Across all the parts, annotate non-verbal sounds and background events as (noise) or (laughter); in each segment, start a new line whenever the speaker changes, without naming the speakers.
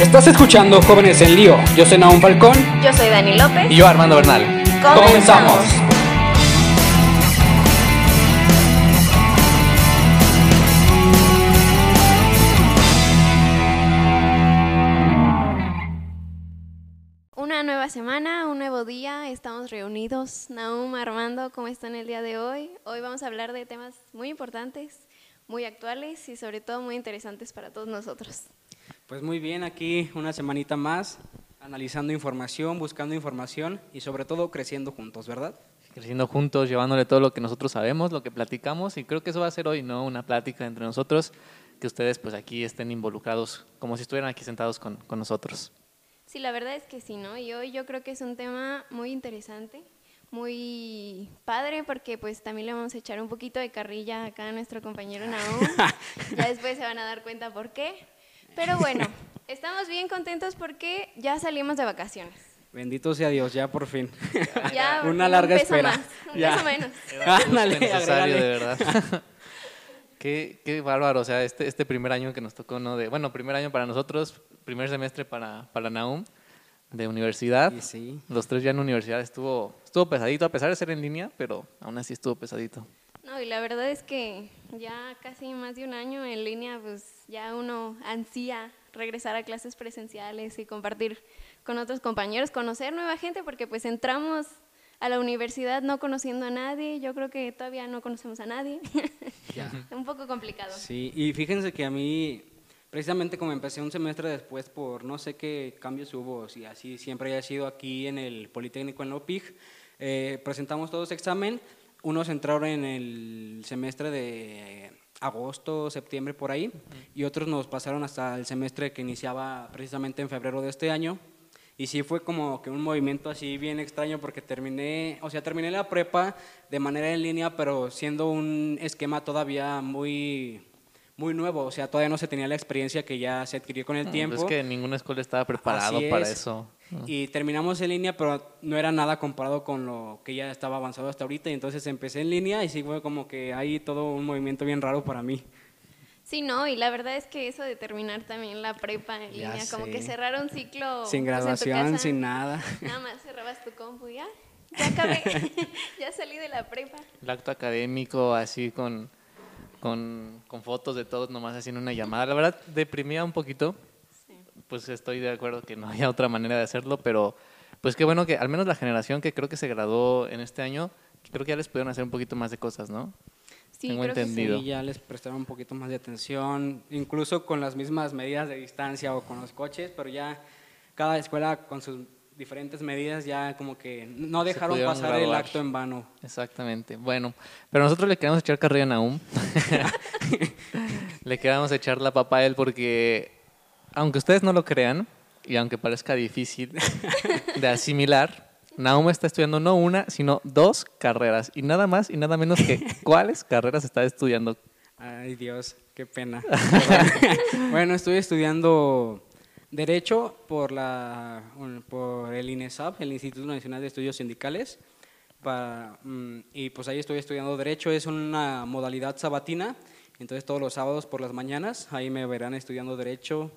Estás escuchando Jóvenes en Lío. Yo soy Naum Falcón.
Yo soy Dani López.
Y yo Armando Bernal.
Comenzamos.
Una nueva semana, un nuevo día, estamos reunidos. Naum, Armando, ¿cómo están el día de hoy? Hoy vamos a hablar de temas muy importantes, muy actuales y sobre todo muy interesantes para todos nosotros.
Pues muy bien, aquí una semanita más, analizando información, buscando información y sobre todo creciendo juntos, ¿verdad?
Creciendo juntos, llevándole todo lo que nosotros sabemos, lo que platicamos y creo que eso va a ser hoy, ¿no? Una plática entre nosotros, que ustedes pues aquí estén involucrados como si estuvieran aquí sentados con, con nosotros.
Sí, la verdad es que sí, ¿no? Y hoy yo creo que es un tema muy interesante, muy padre, porque pues también le vamos a echar un poquito de carrilla acá a nuestro compañero Naum. (laughs) ya después se van a dar cuenta por qué. Pero (laughs) bueno, estamos bien contentos porque ya salimos de vacaciones.
Bendito sea Dios, ya por fin. (laughs)
Ya (laughs)
Una
un
larga
peso
espera.
más, un
Ya.
peso menos.
Ándale,
necesario, de verdad. qué, qué bárbaro, o sea, este, este primer año que nos tocó, ¿no? De, bueno, primer año para nosotros, primer semestre para, para Naum, de universidad.
Y sí.
Los tres ya en universidad estuvo, estuvo pesadito, a pesar de ser en línea, pero aún así estuvo pesadito.
No, y la verdad es que ya casi más de un año en línea, pues ya uno ansía regresar a clases presenciales y compartir con otros compañeros, conocer nueva gente, porque pues entramos a la universidad no conociendo a nadie, yo creo que todavía no conocemos a nadie, (laughs) un poco complicado.
Sí, y fíjense que a mí, precisamente como empecé un semestre después por no sé qué cambios hubo, si así siempre haya sido aquí en el Politécnico en Lopig, eh, presentamos todos examen, unos entraron en el semestre de agosto, septiembre por ahí, y otros nos pasaron hasta el semestre que iniciaba precisamente en febrero de este año. Y sí fue como que un movimiento así bien extraño porque terminé, o sea, terminé la prepa de manera en línea, pero siendo un esquema todavía muy, muy nuevo, o sea, todavía no se tenía la experiencia que ya se adquirió con el
Mm,
tiempo.
Es que ninguna escuela estaba preparado
Así
para
es.
eso.
Y terminamos en línea, pero no era nada comparado con lo que ya estaba avanzado hasta ahorita. Y entonces empecé en línea y sí fue como que hay todo un movimiento bien raro para mí.
Sí, no, y la verdad es que eso de terminar también la prepa en
Ya
línea, como que cerrar un ciclo
sin
pues, en tu
graduación,
casa,
sin nada.
Nada más cerrabas tu compu y ya, (laughs) ya acabé, (laughs) ya salí de la prepa.
El acto académico, así con, con, con fotos de todos, nomás haciendo una llamada. La verdad, deprimía un poquito. Pues estoy de acuerdo que no había otra manera de hacerlo, pero pues qué bueno que al menos la generación que creo que se graduó en este año, creo que ya les pudieron hacer un poquito más de cosas, ¿no?
Sí,
Tengo
creo que sí.
entendido.
Sí, ya les prestaron un poquito más de atención, incluso con las mismas medidas de distancia o con los coches, pero ya cada escuela con sus diferentes medidas ya como que no dejaron pasar el acto en vano.
Exactamente. Bueno, pero nosotros le queremos echar carrera a Naum. (laughs) le queremos echar la papa a él porque, aunque ustedes no lo crean, y aunque parezca difícil de asimilar, Naum está estudiando no una, sino dos carreras. Y nada más y nada menos que cuáles carreras está estudiando.
Ay Dios, qué pena. (laughs) bueno, estoy estudiando Derecho por, la, por el INESAP, el Instituto Nacional de Estudios Sindicales. Para, mm, y pues ahí estoy estudiando Derecho, es una modalidad sabatina, entonces todos los sábados por las mañanas, ahí me verán estudiando Derecho,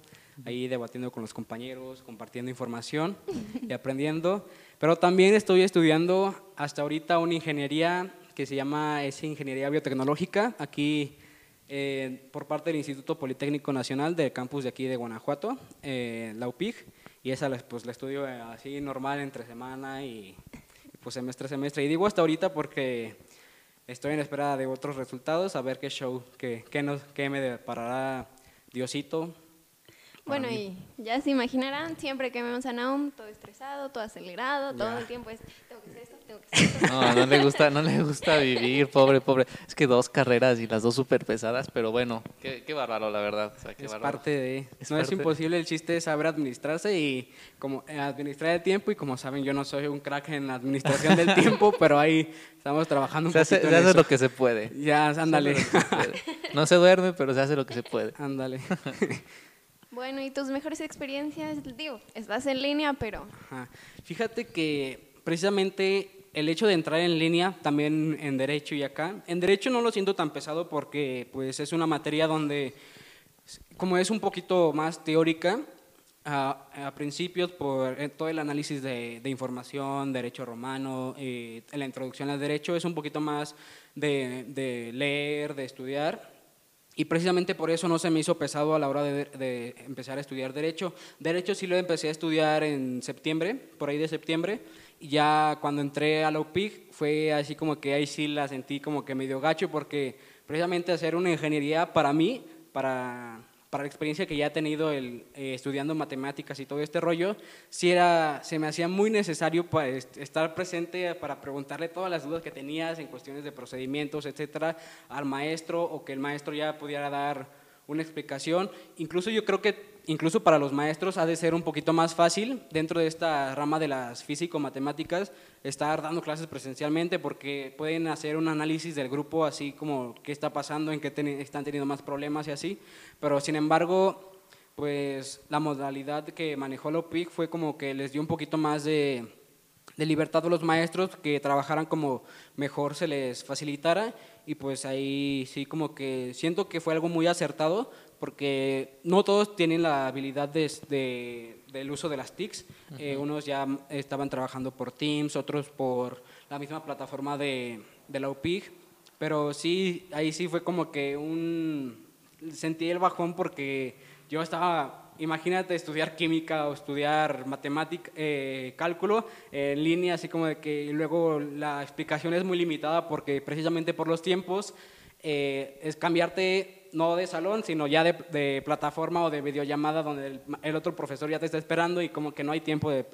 ahí debatiendo con los compañeros, compartiendo información y (laughs) aprendiendo. Pero también estoy estudiando hasta ahorita una ingeniería que se llama es Ingeniería Biotecnológica, aquí eh, por parte del Instituto Politécnico Nacional del campus de aquí de Guanajuato, eh, la UPIG, y esa pues la estudio eh, así normal entre semana y, pues semestre a semestre. Y digo hasta ahorita porque estoy en espera de otros resultados, a ver qué show, qué, qué, qué me deparará Diosito.
Bueno, y ya se imaginarán, siempre que vemos a Naum, todo estresado, todo acelerado, todo el tiempo es, tengo que hacer esto, tengo que hacer esto.
No, no le gusta, no le gusta vivir, pobre, pobre. Es que dos carreras y las dos súper pesadas, pero bueno, qué, qué bárbaro, la verdad. O sea, qué
Es
bárbaro.
parte de...
Es
no es imposible, el chiste es saber administrarse y como eh, administrar el tiempo y como saben yo no soy un crack en la administración del tiempo, (laughs) pero ahí estamos trabajando un
Se hace,
poquito
se
en
hace
eso.
lo que se puede.
Ya, ándale,
Se se puede. No se duerme, pero se hace lo que se puede.
ándale. (laughs)
Bueno, ¿y tus mejores experiencias? Digo, estás en línea, pero.
Fíjate que precisamente el hecho de entrar en línea también en derecho y acá, en derecho no lo siento tan pesado porque pues es una materia donde como es un poquito más teórica, a, principios por eh, todo el análisis de, información, derecho romano, eh, la introducción al derecho, es un poquito más de, leer, de estudiar. Y precisamente por eso no se me hizo pesado a la hora de, de, empezar a estudiar Derecho. Derecho sí lo empecé a estudiar en septiembre, por ahí de septiembre, y ya cuando entré a la UPIC fue así como que ahí sí la sentí como que medio gacho, porque precisamente hacer una ingeniería para mí, para para la experiencia que ya he tenido el, eh, estudiando matemáticas y todo este rollo, sí era, se me hacía muy necesario para estar presente para preguntarle todas las dudas que tenías en cuestiones de procedimientos, etcétera, al maestro o que el maestro ya pudiera dar una explicación. Incluso yo creo que incluso para los maestros ha de ser un poquito más fácil dentro de esta rama de las físico-matemáticas estar dando clases presencialmente porque pueden hacer un análisis del grupo así como qué está pasando, en qué están teniendo más problemas y así. Pero sin embargo, pues la modalidad que manejó la OPIC fue como que les dio un poquito más de, de libertad a los maestros que trabajaran como mejor se les facilitara. Y pues ahí sí como que siento que fue algo muy acertado porque no todos tienen la habilidad de, del uso de las TICs. Eh, unos ya estaban trabajando por Teams, otros por la misma plataforma de, de la UPIG, pero sí, ahí sí fue como que un... Sentí el bajón porque yo estaba, imagínate estudiar química o estudiar matemática, eh, cálculo en línea, así como de que luego la explicación es muy limitada porque precisamente por los tiempos eh, es cambiarte no de salón, sino ya de, plataforma o de videollamada donde el, otro profesor ya te está esperando y como que no hay tiempo de,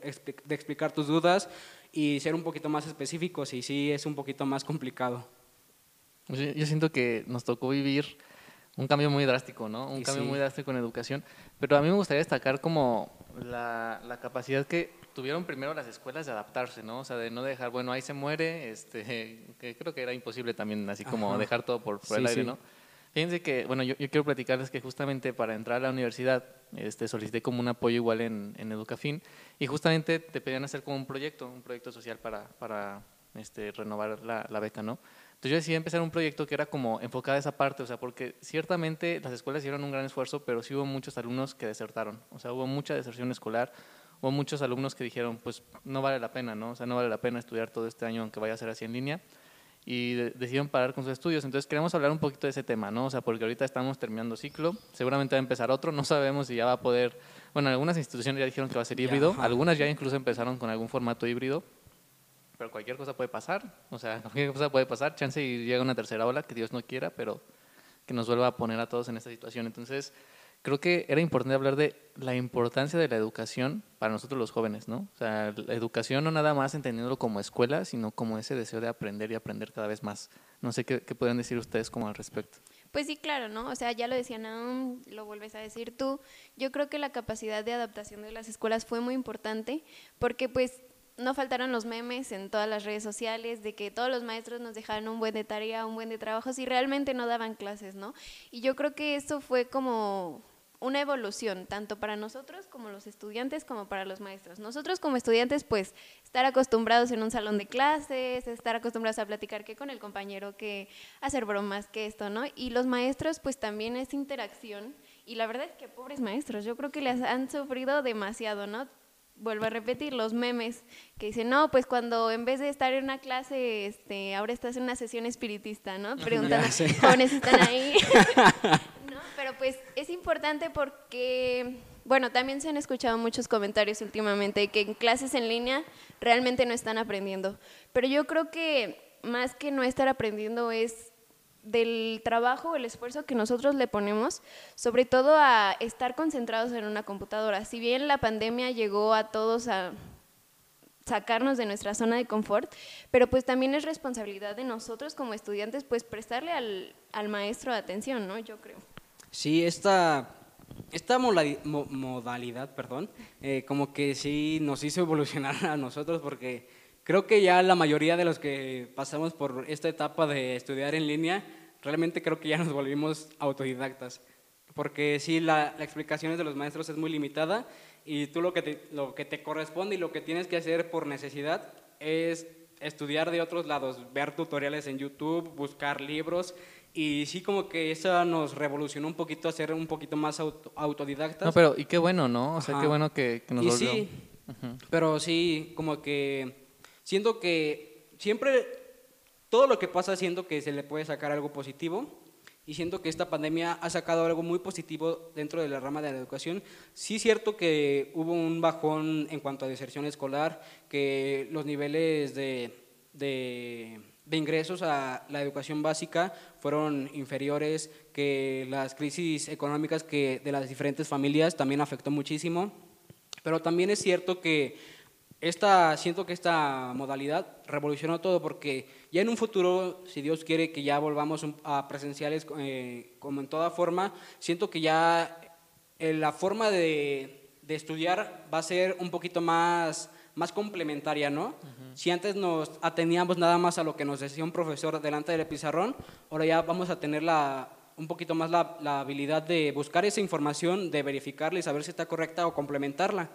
explicar tus dudas y ser un poquito más específicos y sí es un poquito más complicado.
Yo siento que nos tocó vivir un cambio muy drástico, ¿no? Un cambio muy drástico en educación, pero a mí me gustaría destacar como la, la capacidad que tuvieron primero las escuelas de adaptarse, ¿no? O sea, de no dejar, bueno, ahí se muere, este, (laughs) que creo que era imposible también, así como dejar todo por, por el aire, ¿no? Fíjense que, bueno, yo, quiero platicarles que justamente para entrar a la universidad este, solicité como un apoyo igual en, en Educafin y justamente te pedían hacer como un proyecto, un proyecto social para, para este, renovar la, la beca, ¿no? Entonces yo decidí empezar un proyecto que era como enfocado a esa parte, o sea, porque ciertamente las escuelas hicieron un gran esfuerzo, pero sí hubo muchos alumnos que desertaron, o sea, hubo mucha deserción escolar, hubo muchos alumnos que dijeron, pues no vale la pena, ¿no? O sea, no vale la pena estudiar todo este año aunque vaya a ser así en línea y decidieron parar con sus estudios. Entonces queremos hablar un poquito de ese tema, ¿no? O sea, porque ahorita estamos terminando ciclo, seguramente va a empezar otro, no sabemos si ya va a poder, bueno, algunas instituciones ya dijeron que va a ser híbrido, algunas ya incluso empezaron con algún formato híbrido, pero cualquier cosa puede pasar, o sea, (laughs) cualquier cosa puede pasar, chance y llega una tercera ola, que Dios no quiera, pero que nos vuelva a poner a todos en esta situación. Entonces, creo que era importante hablar de la importancia de la educación para nosotros los jóvenes, ¿no? O sea, la educación no nada más entendiéndolo como escuela, sino como ese deseo de aprender y aprender cada vez más. No sé qué, qué decir ustedes como al respecto.
Pues sí, claro, ¿no? O sea, ya lo decía Naum, lo vuelves a decir tú. Yo creo que la capacidad de adaptación de las escuelas fue muy importante porque pues no faltaron los memes en todas las redes sociales de que todos los maestros nos dejaron un buen de tarea, un buen de trabajo, si realmente no daban clases, ¿no? Y yo creo que esto fue como una evolución, tanto para nosotros como los estudiantes, como para los maestros. Nosotros como estudiantes, pues, estar acostumbrados en un salón de clases, estar acostumbrados a platicar que con el compañero, que hacer bromas, que esto, ¿no? Y los maestros, pues, también esa interacción. Y la verdad es que pobres maestros, yo creo que les han sufrido demasiado, ¿no? Vuelvo a repetir, los memes que dicen, no, pues cuando en vez de estar en una clase, este, ahora estás en una sesión espiritista, ¿no? (laughs) Preguntando, jóvenes están ahí. (laughs) (laughs) ¿No? Pero pues es importante porque, bueno, también se han escuchado muchos comentarios últimamente que en clases en línea realmente no están aprendiendo. Pero yo creo que más que no estar aprendiendo es del trabajo, el esfuerzo que nosotros le ponemos, sobre todo a estar concentrados en una computadora. Si bien la pandemia llegó a todos a sacarnos de nuestra zona de confort, pero pues también es responsabilidad de nosotros como estudiantes pues prestarle al, al maestro atención, ¿no? Yo creo.
Sí, esta, esta modalidad, perdón, eh, como que sí nos hizo evolucionar (laughs) a nosotros porque creo que ya la mayoría de los que pasamos por esta etapa de estudiar en línea, realmente creo que ya nos volvimos autodidactas. Porque sí, la, la explicación de los maestros es muy limitada y tú lo que, te, lo que te corresponde y lo que tienes que hacer por necesidad es estudiar de otros lados, ver tutoriales en YouTube, buscar libros y sí como que eso nos revolucionó un poquito a ser un poquito más autodidactas.
No, pero y qué bueno, ¿no? O sea, qué bueno que, nos
y Sí, pero sí, como que siento que siempre todo lo que pasa siento que se le puede sacar algo positivo y siento que esta pandemia ha sacado algo muy positivo dentro de la rama de la educación. Sí es cierto que hubo un bajón en cuanto a deserción escolar, que los niveles de, de, de ingresos a la educación básica fueron inferiores, que las crisis económicas que de las diferentes familias también afectó muchísimo, pero también es cierto que esta, siento que esta modalidad revolucionó todo porque ya en un futuro, si Dios quiere que ya volvamos a presenciales eh, como en toda forma, siento que ya eh, la forma de, de, estudiar va a ser un poquito más, más complementaria, ¿no? Si antes nos ateníamos nada más a lo que nos decía un profesor delante del pizarrón, ahora ya vamos a tener la, un poquito más la, la habilidad de buscar esa información, de verificarla y saber si está correcta o complementarla.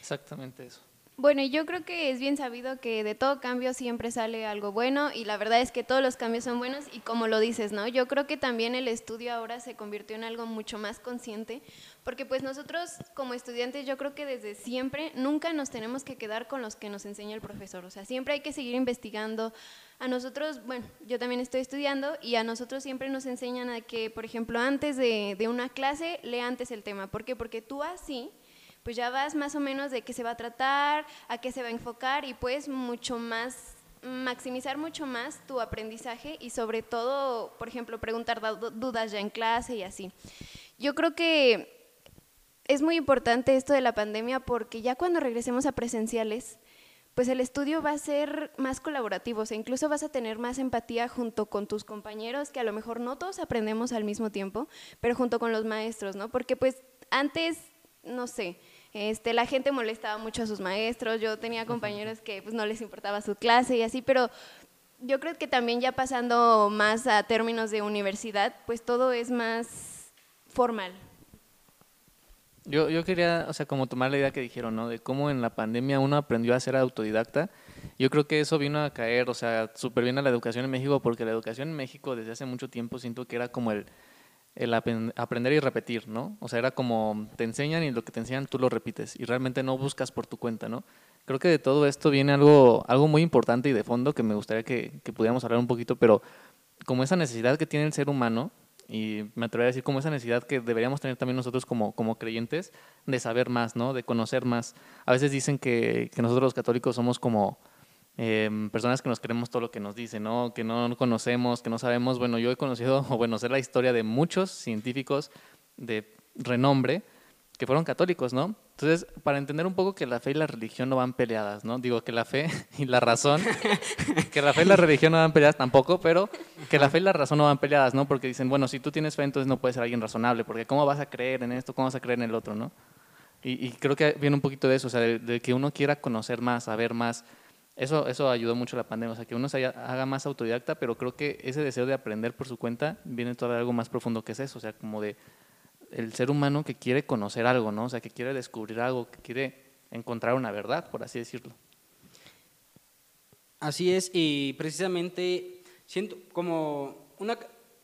Exactamente eso.
Bueno, yo creo que es bien sabido que de todo cambio siempre sale algo bueno y la verdad es que todos los cambios son buenos y como lo dices, ¿no? Yo creo que también el estudio ahora se convirtió en algo mucho más consciente porque pues nosotros como estudiantes yo creo que desde siempre nunca nos tenemos que quedar con los que nos enseña el profesor, o sea, siempre hay que seguir investigando. A nosotros, bueno, yo también estoy estudiando y a nosotros siempre nos enseñan a que, por ejemplo, antes de, de una clase, lea antes el tema. ¿Por qué? Porque tú así pues ya vas más o menos de qué se va a tratar, a qué se va a enfocar y puedes mucho más maximizar mucho más tu aprendizaje y sobre todo, por ejemplo, preguntar dudas ya en clase y así. Yo creo que es muy importante esto de la pandemia porque ya cuando regresemos a presenciales, pues el estudio va a ser más colaborativo, o incluso vas a tener más empatía junto con tus compañeros, que a lo mejor no todos aprendemos al mismo tiempo, pero junto con los maestros, ¿no? Porque pues antes, no sé, este, la gente molestaba mucho a sus maestros, yo tenía compañeros que pues, no les importaba su clase y así, pero yo creo que también ya pasando más a términos de universidad, pues todo es más formal.
Yo, yo quería, o sea, como tomar la idea que dijeron, ¿no? De cómo en la pandemia uno aprendió a ser autodidacta. Yo creo que eso vino a caer, o sea, súper bien a la educación en México, porque la educación en México desde hace mucho tiempo siento que era como el, el aprender y repetir, ¿no? O sea, era como te enseñan y lo que te enseñan tú lo repites y realmente no buscas por tu cuenta, ¿no? Creo que de todo esto viene algo, algo muy importante y de fondo que me gustaría que, que pudiéramos hablar un poquito, pero como esa necesidad que tiene el ser humano, y me atrevería a decir como esa necesidad que deberíamos tener también nosotros como, como creyentes de saber más, ¿no? De conocer más. A veces dicen que, que nosotros los católicos somos como Em, personas que nos creemos todo lo que nos dicen, ¿no? que no conocemos, que no sabemos. Bueno, yo he conocido, (laughs) o bueno, sé la historia de muchos científicos de renombre que fueron católicos, ¿no? Entonces, para entender un poco que la fe y la religión no van peleadas, ¿no? Digo que la fe (laughs) y la razón, (laughs) que la fe y la religión no van peleadas tampoco, pero que la fe y la razón no van peleadas, ¿no? Porque dicen, bueno, si tú tienes fe, entonces no puedes ser alguien razonable, porque ¿cómo vas a creer en esto? ¿Cómo vas a creer en el otro, no? Y, creo que viene un poquito de eso, o sea, de que uno quiera conocer más, saber más, eso, eso ayudó mucho la pandemia, o sea, que uno se haga más autodidacta, pero creo que ese deseo de aprender por su cuenta viene todavía algo más profundo que es eso, o sea, como de el ser humano que quiere conocer algo, ¿no? O sea, que quiere descubrir algo, que quiere encontrar una verdad, por así decirlo.
Así es, y precisamente siento como una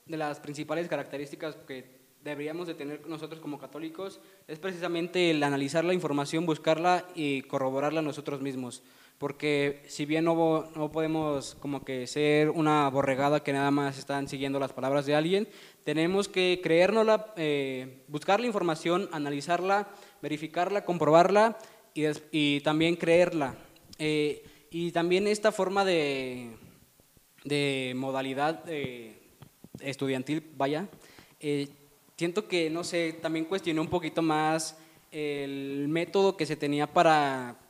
de las principales características que deberíamos de tener nosotros como católicos es precisamente el analizar la información, buscarla y corroborarla nosotros mismos porque si bien no, no, podemos como que ser una borregada que nada más están siguiendo las palabras de alguien, tenemos que creérnosla, eh, buscar la información, analizarla, verificarla, comprobarla y, y también creerla. Eh, y también esta forma de, de modalidad eh, estudiantil, vaya, siento que, no sé, también cuestioné un poquito más el método que se tenía para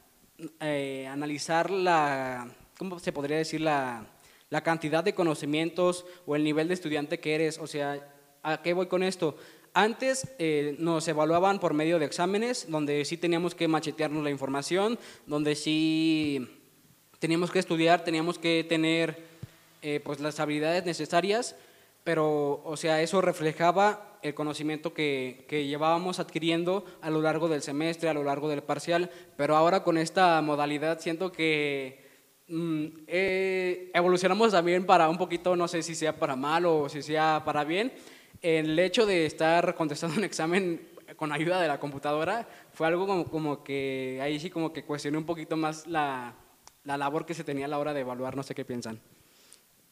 eh, analizar la, ¿cómo se podría decir? La, la cantidad de conocimientos o el nivel de estudiante que eres. O sea, ¿a qué voy con esto? Antes eh, nos evaluaban por medio de exámenes, donde sí teníamos que machetearnos la información, donde sí teníamos que estudiar, teníamos que tener eh, pues las habilidades necesarias, pero o sea, eso reflejaba el conocimiento que, que, llevábamos adquiriendo a lo largo del semestre, a lo largo del parcial, pero ahora con esta modalidad siento que mm, eh, evolucionamos también para un poquito, no sé si sea para mal o si sea para bien. El hecho de estar contestando un examen con ayuda de la computadora fue algo como, como que ahí sí como que cuestioné un poquito más la, la labor que se tenía a la hora de evaluar, no sé qué piensan.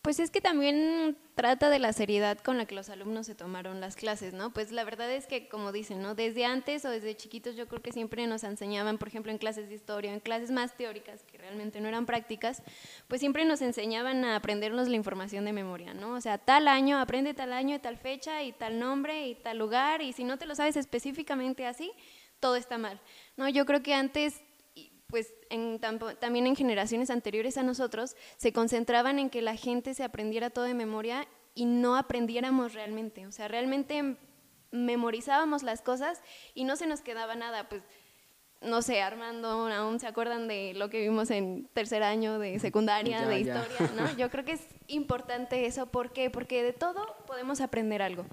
Pues es que también trata de la seriedad con la que los alumnos se tomaron las clases, ¿no? Pues la verdad es que, como dicen, ¿no? Desde antes o desde chiquitos yo creo que siempre nos enseñaban, por ejemplo, en clases de historia, en clases más teóricas, que realmente no eran prácticas, pues siempre nos enseñaban a aprendernos la información de memoria, ¿no? O sea, tal año, aprende tal año, tal fecha y tal nombre y tal lugar, y si no te lo sabes específicamente así, todo está mal, ¿no? Yo creo que antes pues también en generaciones anteriores a nosotros, se concentraban en que la gente se aprendiera todo de memoria y no aprendiéramos realmente. O sea, realmente memorizábamos las cosas y no se nos quedaba nada. Pues, no sé, Armando, aún se acuerdan de lo que vimos en tercer año de secundaria, de historia, ¿no? Yo creo que es importante eso. ¿Por qué? Porque de todo podemos aprender algo.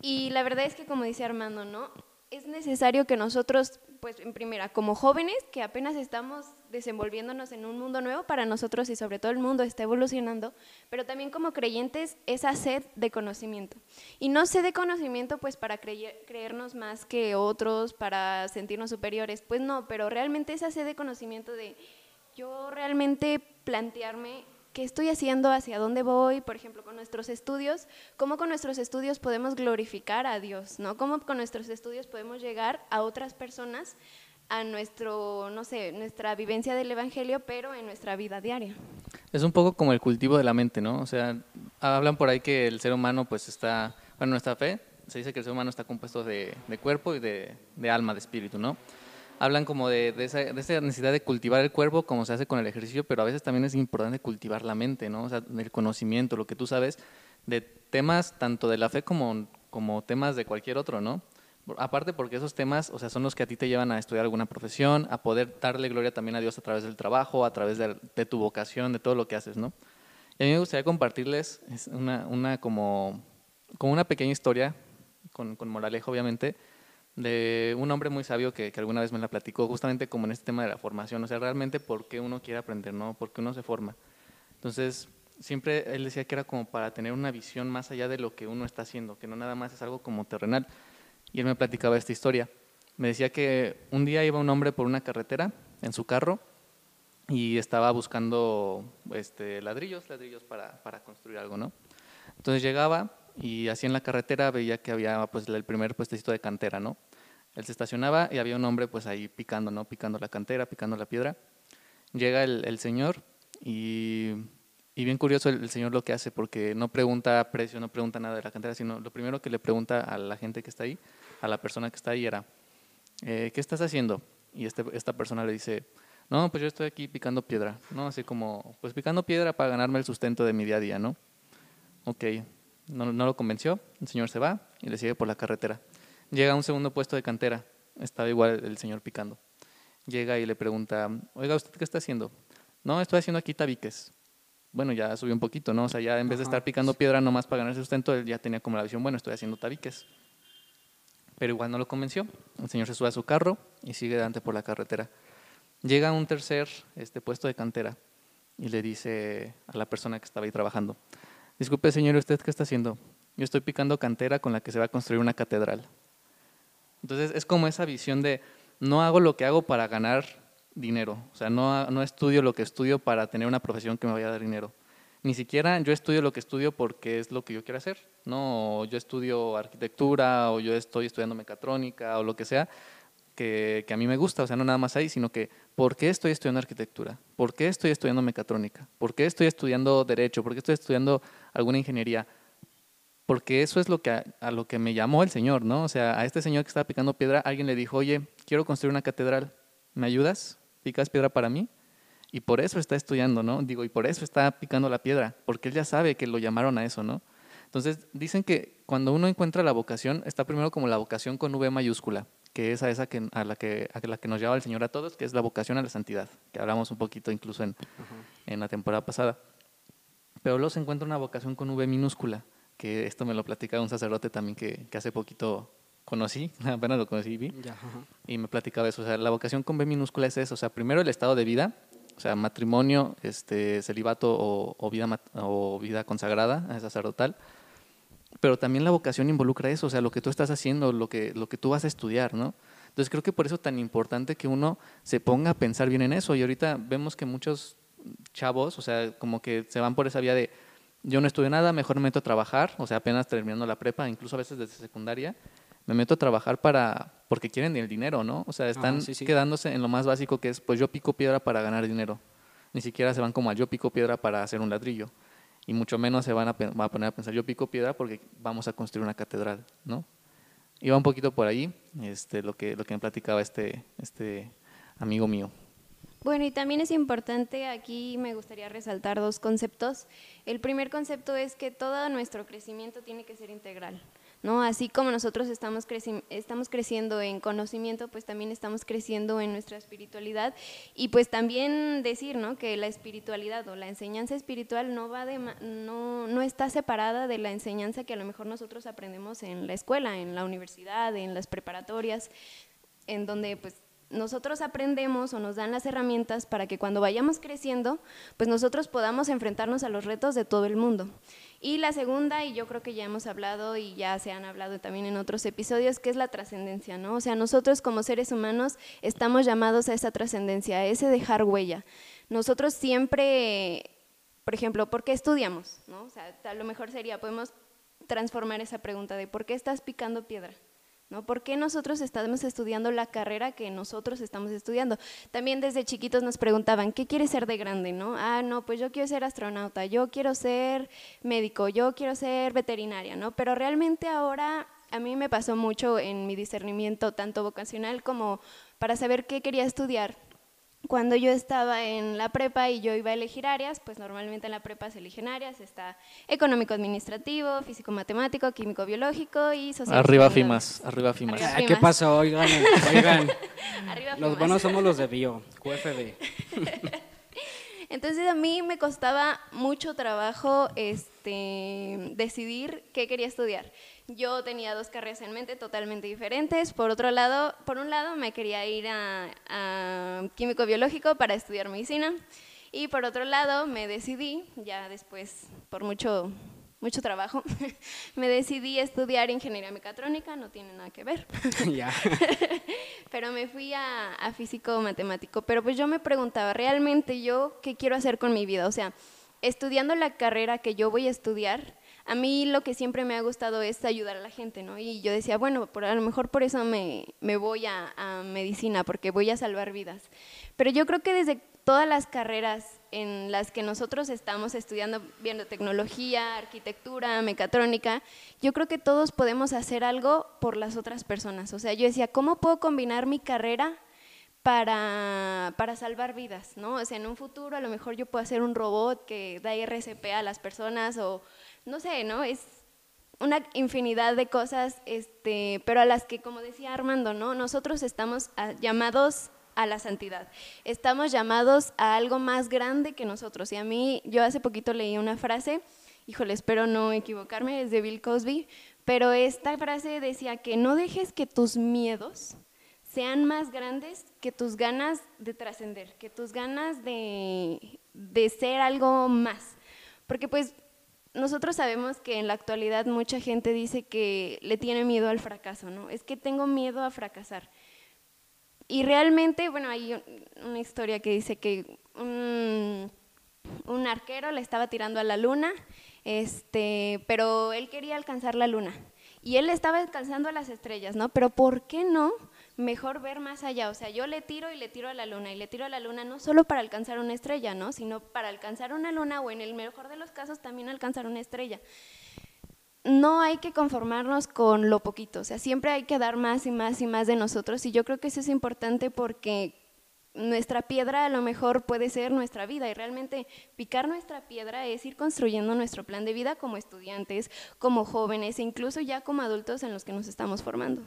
Y la verdad es que, como dice Armando, ¿no? Es necesario que nosotros pues en primera, como jóvenes que apenas estamos desenvolviéndonos en un mundo nuevo para nosotros y sobre todo el mundo está evolucionando, pero también como creyentes esa sed de conocimiento. Y no sed de conocimiento pues para creernos más que otros, para sentirnos superiores, pues no, pero realmente esa sed de conocimiento de yo realmente plantearme qué estoy haciendo, hacia dónde voy, por ejemplo, con nuestros estudios, cómo con nuestros estudios podemos glorificar a Dios, ¿no? Cómo con nuestros estudios podemos llegar a otras personas a nuestro, no sé, nuestra vivencia del evangelio, pero en nuestra vida diaria.
Es un poco como el cultivo de la mente, ¿no? O sea, hablan por ahí que el ser humano pues está, bueno, nuestra fe, se dice que el ser humano está compuesto de, cuerpo y de, de alma, de espíritu, ¿no? Hablan como de, esa, necesidad de cultivar el cuerpo como se hace con el ejercicio, pero a veces también es importante cultivar la mente, ¿no? O sea, el conocimiento, lo que tú sabes de temas tanto de la fe como, como temas de cualquier otro, ¿no? Aparte porque esos temas, o sea, son los que a ti te llevan a estudiar alguna profesión, a poder darle gloria también a Dios a través del trabajo, a través de, tu vocación, de todo lo que haces, ¿no? Y a mí me gustaría compartirles una, una como, como una pequeña historia, con, con moraleja obviamente, de un hombre muy sabio que, alguna vez me la platicó, justamente como en este tema de la formación, o sea, realmente por qué uno quiere aprender, ¿no? ¿Por qué uno se forma? Entonces, siempre él decía que era como para tener una visión más allá de lo que uno está haciendo, que no nada más es algo como terrenal. Y él me platicaba esta historia. Me decía que un día iba un hombre por una carretera en su carro y estaba buscando este, ladrillos, ladrillos para, para construir algo, ¿no? Entonces llegaba y así en la carretera veía que había pues el primer puestecito de cantera, ¿no? Él se estacionaba y había un hombre pues ahí picando, ¿no? Picando la cantera, picando la piedra. Llega el, señor y, y, bien curioso el, señor lo que hace porque no pregunta precio, no pregunta nada de la cantera, sino lo primero que le pregunta a la gente que está ahí, a la persona que está ahí era, eh, ¿qué estás haciendo? Y este, esta persona le dice, no, pues yo estoy aquí picando piedra, ¿no? Así como, pues picando piedra para ganarme el sustento de mi día a día, ¿no? Ok, no, no lo convenció, el señor se va y le sigue por la carretera. Llega a un segundo puesto de cantera, estaba igual el señor picando. Llega y le pregunta, oiga, ¿usted qué está haciendo? No, estoy haciendo aquí tabiques. Bueno, ya subió un poquito, ¿no? O sea, ya en vez de estar picando piedra nomás para ganar sustento, él ya tenía como la visión, bueno, estoy haciendo tabiques. Pero igual no lo convenció. El señor se sube a su carro y sigue adelante por la carretera. Llega a un tercer este, puesto de cantera y le dice a la persona que estaba ahí trabajando, disculpe señor, ¿usted qué está haciendo? Yo estoy picando cantera con la que se va a construir una catedral. Entonces es como esa visión de no hago lo que hago para ganar dinero, o sea, no, no estudio lo que estudio para tener una profesión que me vaya a dar dinero. Ni siquiera yo estudio lo que estudio porque es lo que yo quiero hacer, no, yo estudio arquitectura o yo estoy estudiando mecatrónica o lo que sea, que, que, a mí me gusta, o sea, no nada más ahí, sino que ¿por qué estoy estudiando arquitectura? ¿Por qué estoy estudiando mecatrónica? ¿Por qué estoy estudiando derecho? ¿Por qué estoy estudiando alguna ingeniería? Porque eso es lo que a, lo que me llamó el Señor, ¿no? O sea, a este señor que estaba picando piedra, alguien le dijo, oye, quiero construir una catedral, ¿me ayudas? ¿Picas piedra para mí? Y por eso está estudiando, ¿no? Digo, y por eso está picando la piedra, porque él ya sabe que lo llamaron a eso, ¿no? Entonces, dicen que cuando uno encuentra la vocación, está primero como la vocación con V mayúscula, que es a esa que, a, la que, a la que nos lleva el Señor a todos, que es la vocación a la santidad, que hablamos un poquito incluso en, en la temporada pasada. Pero luego se encuentra una vocación con V minúscula, que esto me lo platicaba un sacerdote también que, que hace poquito conocí, (laughs) apenas lo conocí vi, y me platicaba eso. O sea, la vocación con B minúscula es eso. O sea, primero el estado de vida, o sea, matrimonio, este, celibato o, vida, o vida consagrada, sacerdotal. Pero también la vocación involucra eso, o sea, lo que tú estás haciendo, lo que, lo que tú vas a estudiar, ¿no? Entonces creo que por eso es tan importante que uno se ponga a pensar bien en eso. Y ahorita vemos que muchos chavos, o sea, como que se van por esa vía de yo no estudio nada, mejor me meto a trabajar, o sea, apenas terminando la prepa, incluso a veces desde secundaria, me meto a trabajar para porque quieren el dinero, ¿no? O sea, están quedándose en lo más básico que es, pues yo pico piedra para ganar dinero. Ni siquiera se van como a yo pico piedra para hacer un ladrillo. Y mucho menos se van a, van a poner a pensar, yo pico piedra porque vamos a construir una catedral, ¿no? Iba un poquito por ahí, este, lo que, lo que me platicaba este, este amigo mío.
Bueno, y también es importante, aquí me gustaría resaltar dos conceptos. El primer concepto es que todo nuestro crecimiento tiene que ser integral. ¿no? Así como nosotros estamos, estamos creciendo en conocimiento, pues también estamos creciendo en nuestra espiritualidad y pues también decir, ¿no? Que la espiritualidad o la enseñanza espiritual no, va de, no, no está separada de la enseñanza que a lo mejor nosotros aprendemos en la escuela, en la universidad, en las preparatorias, en donde pues nosotros aprendemos o nos dan las herramientas para que cuando vayamos creciendo, pues nosotros podamos enfrentarnos a los retos de todo el mundo. Y la segunda, y yo creo que ya hemos hablado y ya se han hablado también en otros episodios, que es la trascendencia, ¿no? O sea, nosotros como seres humanos estamos llamados a esa trascendencia, a ese dejar huella. Nosotros siempre, por ejemplo, ¿por qué estudiamos? ¿no? O sea, a lo mejor sería, podemos transformar esa pregunta de ¿por qué estás picando piedra? ¿No? ¿Por qué nosotros estamos estudiando la carrera que nosotros estamos estudiando? También desde chiquitos nos preguntaban, ¿qué quieres ser de grande? ¿no? Ah, no, pues yo quiero ser astronauta, yo quiero ser médico, yo quiero ser veterinaria, ¿no? Pero realmente ahora a mí me pasó mucho en mi discernimiento, tanto vocacional como para saber qué quería estudiar cuando yo estaba en la prepa y yo iba a elegir áreas, pues normalmente en la prepa se eligen áreas, está económico administrativo, físico matemático, químico biológico y social.
Arriba FIMAS, arriba FIMAS.
¿Qué pasó? Oigan, oigan. (laughs) los buenos somos los de bio, QFB. (laughs)
Entonces a mí me costaba mucho trabajo este, decidir qué quería estudiar. Yo tenía dos carreras en mente totalmente diferentes. Por otro lado, por un lado me quería ir a, químico biológico para estudiar medicina y por otro lado me decidí, ya después por mucho mucho trabajo, (laughs) me decidí a estudiar ingeniería mecatrónica, no tiene nada que ver. (laughs) (laughs) Pero me fui a, a físico matemático. Pero pues yo me preguntaba, ¿realmente yo qué quiero hacer con mi vida? O sea, estudiando la carrera que yo voy a estudiar, a mí lo que siempre me ha gustado es ayudar a la gente, ¿no? Y yo decía, bueno, por, a lo mejor por eso me, me voy a, medicina, porque voy a salvar vidas. Pero yo creo que desde todas las carreras en las que nosotros estamos estudiando, viendo tecnología, arquitectura, mecatrónica, yo creo que todos podemos hacer algo por las otras personas. O sea, yo decía, ¿cómo puedo combinar mi carrera para, para, salvar vidas, ¿no? O sea, en un futuro a lo mejor yo puedo hacer un robot que da RCP a las personas o no sé, ¿no? Es una infinidad de cosas, este, pero a las que, como decía Armando, ¿no? Nosotros estamos llamados a la santidad. Estamos llamados a algo más grande que nosotros. Y a mí, yo hace poquito leí una frase, híjole, espero no equivocarme, es de Bill Cosby, pero esta frase decía que no dejes que tus miedos sean más grandes que tus ganas de trascender, que tus ganas de, de ser algo más. Porque pues nosotros sabemos que en la actualidad mucha gente dice que le tiene miedo al fracaso, ¿no? Es que tengo miedo a fracasar. Y realmente, bueno, hay una historia que dice que un, arquero le estaba tirando a la luna, este, pero él quería alcanzar la luna. Y él estaba alcanzando a las estrellas, ¿no? Pero ¿por qué no mejor ver más allá. O sea, yo le tiro y le tiro a la luna y le tiro a la luna no solo para alcanzar una estrella, ¿no? Sino para alcanzar una luna o en el mejor de los casos también alcanzar una estrella. No hay que conformarnos con lo poquito, o sea, siempre hay que dar más y más y más de nosotros y yo creo que eso es importante porque nuestra piedra a lo mejor puede ser nuestra vida y realmente picar nuestra piedra es ir construyendo nuestro plan de vida como estudiantes, como jóvenes e incluso ya como adultos en los que nos estamos formando.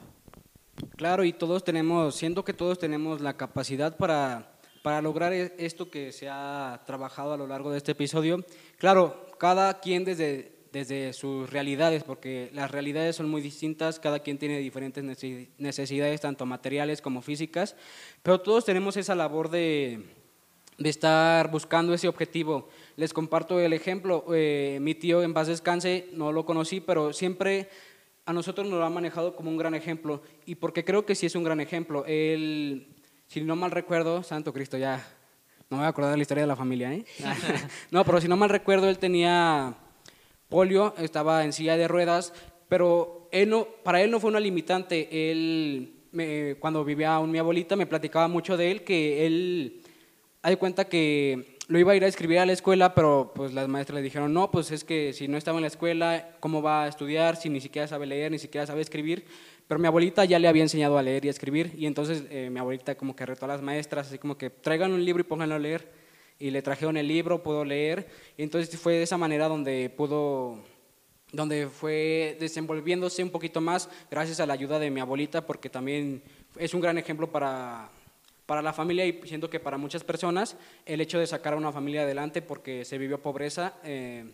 Claro, y todos tenemos, siento que todos tenemos la capacidad para, para lograr e, esto que se ha trabajado a lo largo de este episodio. Claro, cada quien desde, desde sus realidades, porque las realidades son muy distintas, cada quien tiene diferentes necesidades, tanto materiales como físicas, pero todos tenemos esa labor de, de estar buscando ese objetivo. Les comparto el ejemplo, eh, mi tío en paz descanse, no lo conocí, pero siempre a nosotros nos lo ha manejado como un gran ejemplo, y porque creo que sí es un gran ejemplo. Él, si no mal recuerdo, Santo Cristo, ya no me voy a acordar de la historia de la familia, ¿eh? (laughs) no, pero si no mal recuerdo, él tenía polio, estaba en silla de ruedas, pero él no, para él no fue una limitante. Él, me, cuando vivía con mi abuelita, me platicaba mucho de él, que él, hay cuenta que lo iba a ir a escribir a la escuela, pero pues las maestras le dijeron, no, pues es que si no estaba en la escuela, ¿cómo va a estudiar si ni siquiera sabe leer, ni siquiera sabe escribir? Pero mi abuelita ya le había enseñado a leer y a escribir, y entonces eh, mi abuelita como que retó a las maestras, así como que traigan un libro y pónganlo a leer, y le trajeron el libro, pudo leer, y entonces fue de esa manera donde pudo donde fue desenvolviéndose un poquito más gracias a la ayuda de mi abuelita, porque también es un gran ejemplo para, para la familia y siento que para muchas personas el hecho de sacar a una familia adelante porque se vivió pobreza eh,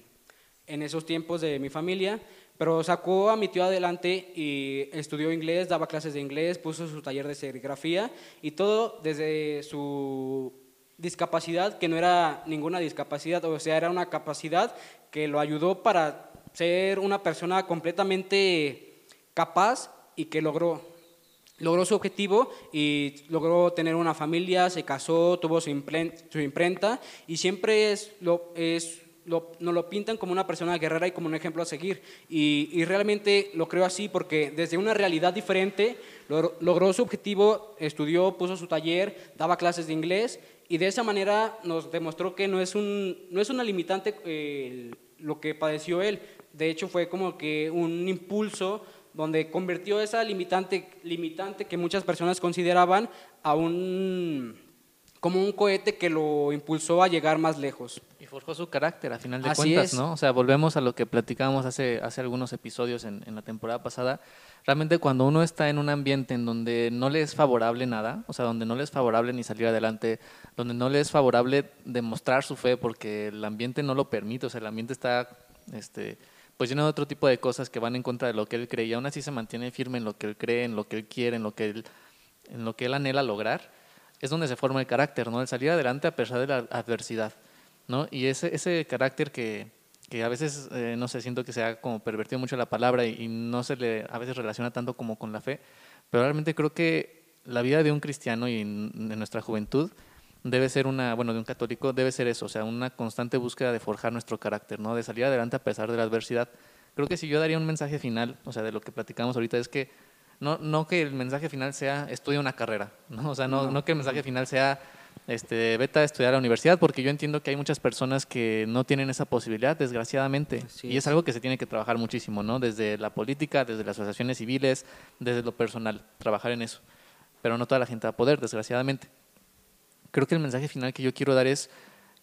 en esos tiempos de mi familia, pero sacó a mi tío adelante y estudió inglés, daba clases de inglés, puso su taller de serigrafía y todo desde su discapacidad, que no era ninguna discapacidad, o sea, era una capacidad que lo ayudó para ser una persona completamente capaz y que logró logró su objetivo y logró tener una familia, se casó, tuvo su imprenta, y siempre es, lo, es, lo, nos lo pintan como una persona guerrera y como un ejemplo a seguir. Y, y realmente lo creo así porque desde una realidad diferente logró su objetivo, estudió, puso su taller, daba clases de inglés y de esa manera nos demostró que no es, un, no es una limitante eh, lo que padeció él. De hecho fue como que un impulso donde convirtió esa limitante, limitante que muchas personas consideraban a un, como un cohete que lo impulsó a llegar más lejos.
Y forjó su carácter, a final de cuentas, ¿no? O sea, volvemos a lo que platicábamos hace, hace algunos episodios en, en, la temporada pasada. Realmente cuando uno está en un ambiente en donde no le es favorable nada, o sea, donde no le es favorable ni salir adelante, donde no le es favorable demostrar su fe porque el ambiente no lo permite, o sea, el ambiente está... Este, pues lleno de otro tipo de cosas que van en contra de lo que él cree y aún así se mantiene firme en lo que él cree, en lo que él quiere, en lo que él, en lo que él anhela lograr, es donde se forma el carácter, ¿no? El salir adelante a pesar de la adversidad, ¿no? Y ese, ese carácter que, que a veces, eh, no sé, siento que se ha como pervertido mucho la palabra y, no se le a veces relaciona tanto como con la fe, pero realmente creo que la vida de un cristiano y en nuestra juventud debe ser una, bueno, de un católico debe ser eso, o sea, una constante búsqueda de forjar nuestro carácter, ¿no? De salir adelante a pesar de la adversidad. Creo que si yo daría un mensaje final, o sea, de lo que platicamos ahorita, es que no, no que el mensaje final sea estudia una carrera, (laughs) ¿no? O sea, no, no que el mensaje final sea este, vete a estudiar a la universidad, porque yo entiendo que hay muchas personas que no tienen esa posibilidad, desgraciadamente. y es algo que se tiene que trabajar muchísimo, ¿no? Desde la política, desde las asociaciones civiles, desde lo personal, trabajar en eso. Pero no toda la gente va a poder, desgraciadamente creo que el mensaje final que yo quiero dar es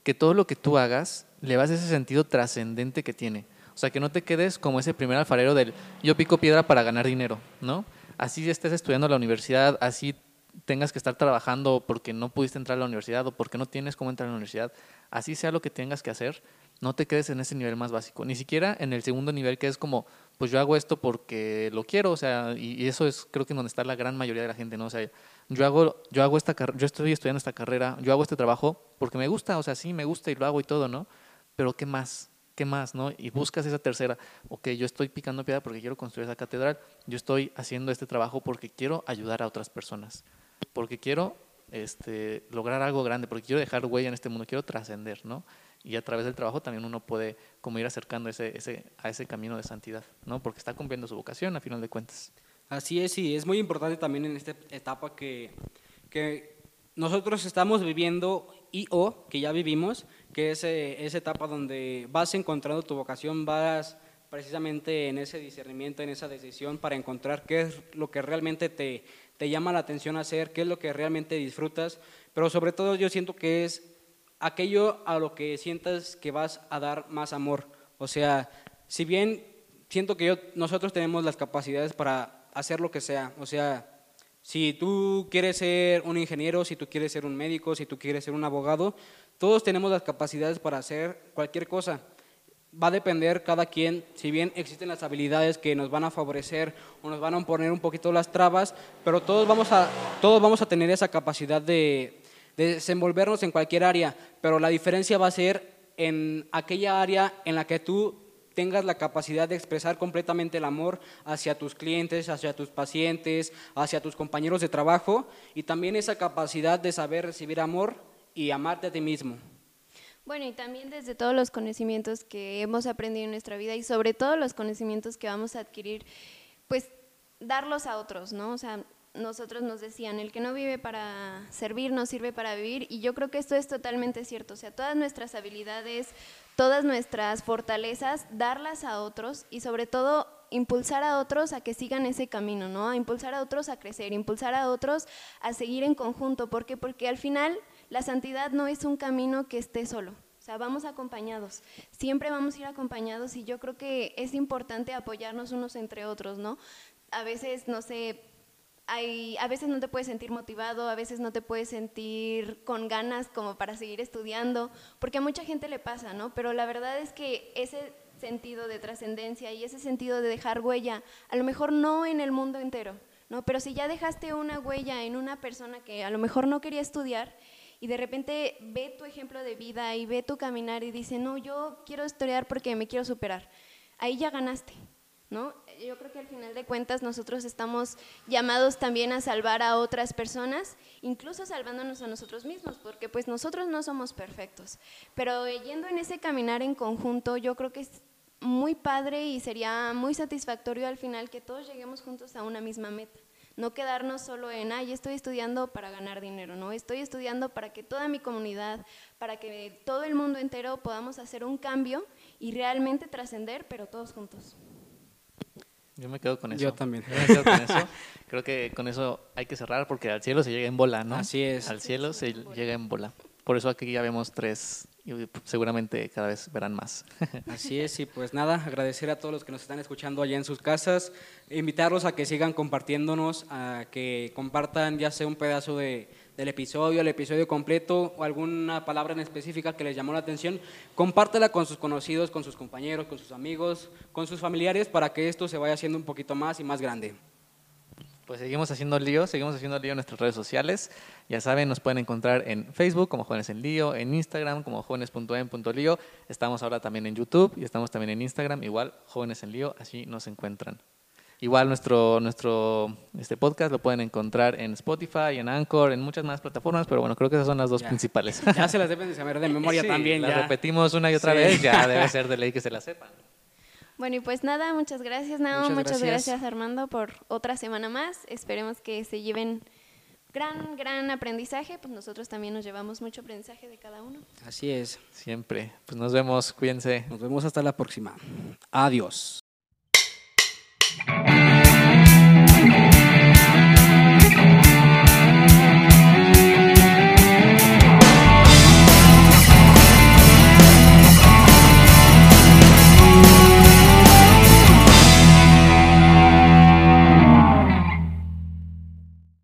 que todo lo que tú hagas le vas ese sentido trascendente que tiene. O sea, que no te quedes como ese primer alfarero del yo pico piedra para ganar dinero, ¿no? Así estés estudiando en la universidad, así tengas que estar trabajando porque no pudiste entrar a la universidad o porque no tienes cómo entrar a la universidad, así sea lo que tengas que hacer, no te quedes en ese nivel más básico, ni siquiera en el segundo nivel que es como, pues yo hago esto porque lo quiero, o sea, y, eso es creo que donde está la gran mayoría de la gente, ¿no? O sea, yo hago, yo hago esta yo estoy estudiando esta carrera, yo hago este trabajo porque me gusta, o sea, sí me gusta y lo hago y todo, ¿no? Pero ¿qué más? ¿Qué más, no? Y buscas esa tercera, ok, yo estoy picando piedra porque quiero construir esa catedral, yo estoy haciendo este trabajo porque quiero ayudar a otras personas, porque quiero este, lograr algo grande, porque quiero dejar huella en este mundo, quiero trascender, ¿no? Y a través del trabajo también uno puede como ir acercando ese, ese, a ese camino de santidad, ¿no? Porque está cumpliendo su vocación a final de cuentas.
Así es, y es muy importante también en esta etapa que, que nosotros estamos viviendo y o que ya vivimos, que es eh, esa etapa donde vas encontrando tu vocación, vas precisamente en ese discernimiento, en esa decisión para encontrar qué es lo que realmente te, te llama la atención hacer, qué es lo que realmente disfrutas, pero sobre todo yo siento que es aquello a lo que sientas que vas a dar más amor. O sea, si bien siento que yo, nosotros tenemos las capacidades para hacer lo que sea. O sea, si tú quieres ser un ingeniero, si tú quieres ser un médico, si tú quieres ser un abogado, todos tenemos las capacidades para hacer cualquier cosa. Va a depender cada quien, si bien existen las habilidades que nos van a favorecer o nos van a poner un poquito las trabas, pero todos vamos a, todos vamos a tener esa capacidad de, desenvolvernos en cualquier área, pero la diferencia va a ser en aquella área en la que tú tengas la capacidad de expresar completamente el amor hacia tus clientes, hacia tus pacientes, hacia tus compañeros de trabajo y también esa capacidad de saber recibir amor y amarte a ti mismo.
Bueno, y también desde todos los conocimientos que hemos aprendido en nuestra vida y sobre todo los conocimientos que vamos a adquirir, pues darlos a otros, ¿no? O sea, nosotros nos decían, el que no vive para servir no sirve para vivir y yo creo que esto es totalmente cierto, o sea, todas nuestras habilidades, todas nuestras fortalezas, darlas a otros y sobre todo impulsar a otros a que sigan ese camino, ¿no? A impulsar a otros a crecer, impulsar a otros a seguir en conjunto, ¿por qué? Porque al final la santidad no es un camino que esté solo. O sea, vamos acompañados, siempre vamos a ir acompañados y yo creo que es importante apoyarnos unos entre otros, ¿no? A veces, no sé, a veces no te puedes sentir motivado, a veces no te puedes sentir con ganas como para seguir estudiando, porque a mucha gente le pasa, ¿no? Pero la verdad es que ese sentido de trascendencia y ese sentido de dejar huella, a lo mejor no en el mundo entero, ¿no? Pero si ya dejaste una huella en una persona que a lo mejor no quería estudiar y de repente ve tu ejemplo de vida y ve tu caminar y dice, no, yo quiero estudiar porque me quiero superar, ahí ya ganaste, ¿no? Yo creo que al final de cuentas nosotros estamos llamados también a salvar a otras personas, incluso salvándonos a nosotros mismos, porque pues nosotros no somos perfectos. Pero yendo en ese caminar en conjunto, yo creo que es muy padre y sería muy satisfactorio al final que todos lleguemos juntos a una misma meta. No quedarnos solo en, ay, estoy estudiando para ganar dinero, no, estoy estudiando para que toda mi comunidad, para que todo el mundo entero podamos hacer un cambio y realmente trascender, pero todos juntos.
Yo me quedo con eso.
Yo también.
me quedo con eso. Creo que con eso hay que cerrar porque al cielo se llega en bola, ¿no?
Así es.
Al cielo se llega en bola. Por eso aquí ya vemos tres y seguramente cada vez verán más. (laughs)
Así es, y pues nada, agradecer a todos los que nos están escuchando allá en sus casas, invitarlos a que sigan compartiéndonos, a que compartan ya sea un pedazo de, del episodio, el episodio completo o alguna palabra en específica que les llamó la atención, compártela con sus conocidos, con sus compañeros, con sus amigos, con sus familiares para que esto se vaya haciendo un poquito más y más grande.
Pues seguimos haciendo lío, seguimos haciendo lío en nuestras redes sociales. Ya saben, nos pueden encontrar en Facebook como Jóvenes en Lío, en Instagram como jóvenes.en.lío. Estamos ahora también en YouTube y estamos también en Instagram, igual Jóvenes en Lío, así nos encuentran. Igual nuestro, nuestro este podcast lo pueden encontrar en Spotify, en Anchor, en muchas más plataformas, pero bueno, creo que esas son las dos principales.
Ya se las deben de saber de memoria también.
Las repetimos una y otra vez, ya (laughs) debe ser de ley que se las sepan.
Bueno, y pues nada, muchas gracias, Nao, muchas, gracias. Armando por otra semana más. Esperemos que se lleven gran, gran aprendizaje, pues nosotros también nos llevamos mucho aprendizaje de cada uno.
Así es.
Siempre. Pues nos vemos, cuídense.
Nos vemos hasta la próxima. Adiós.
Thank you.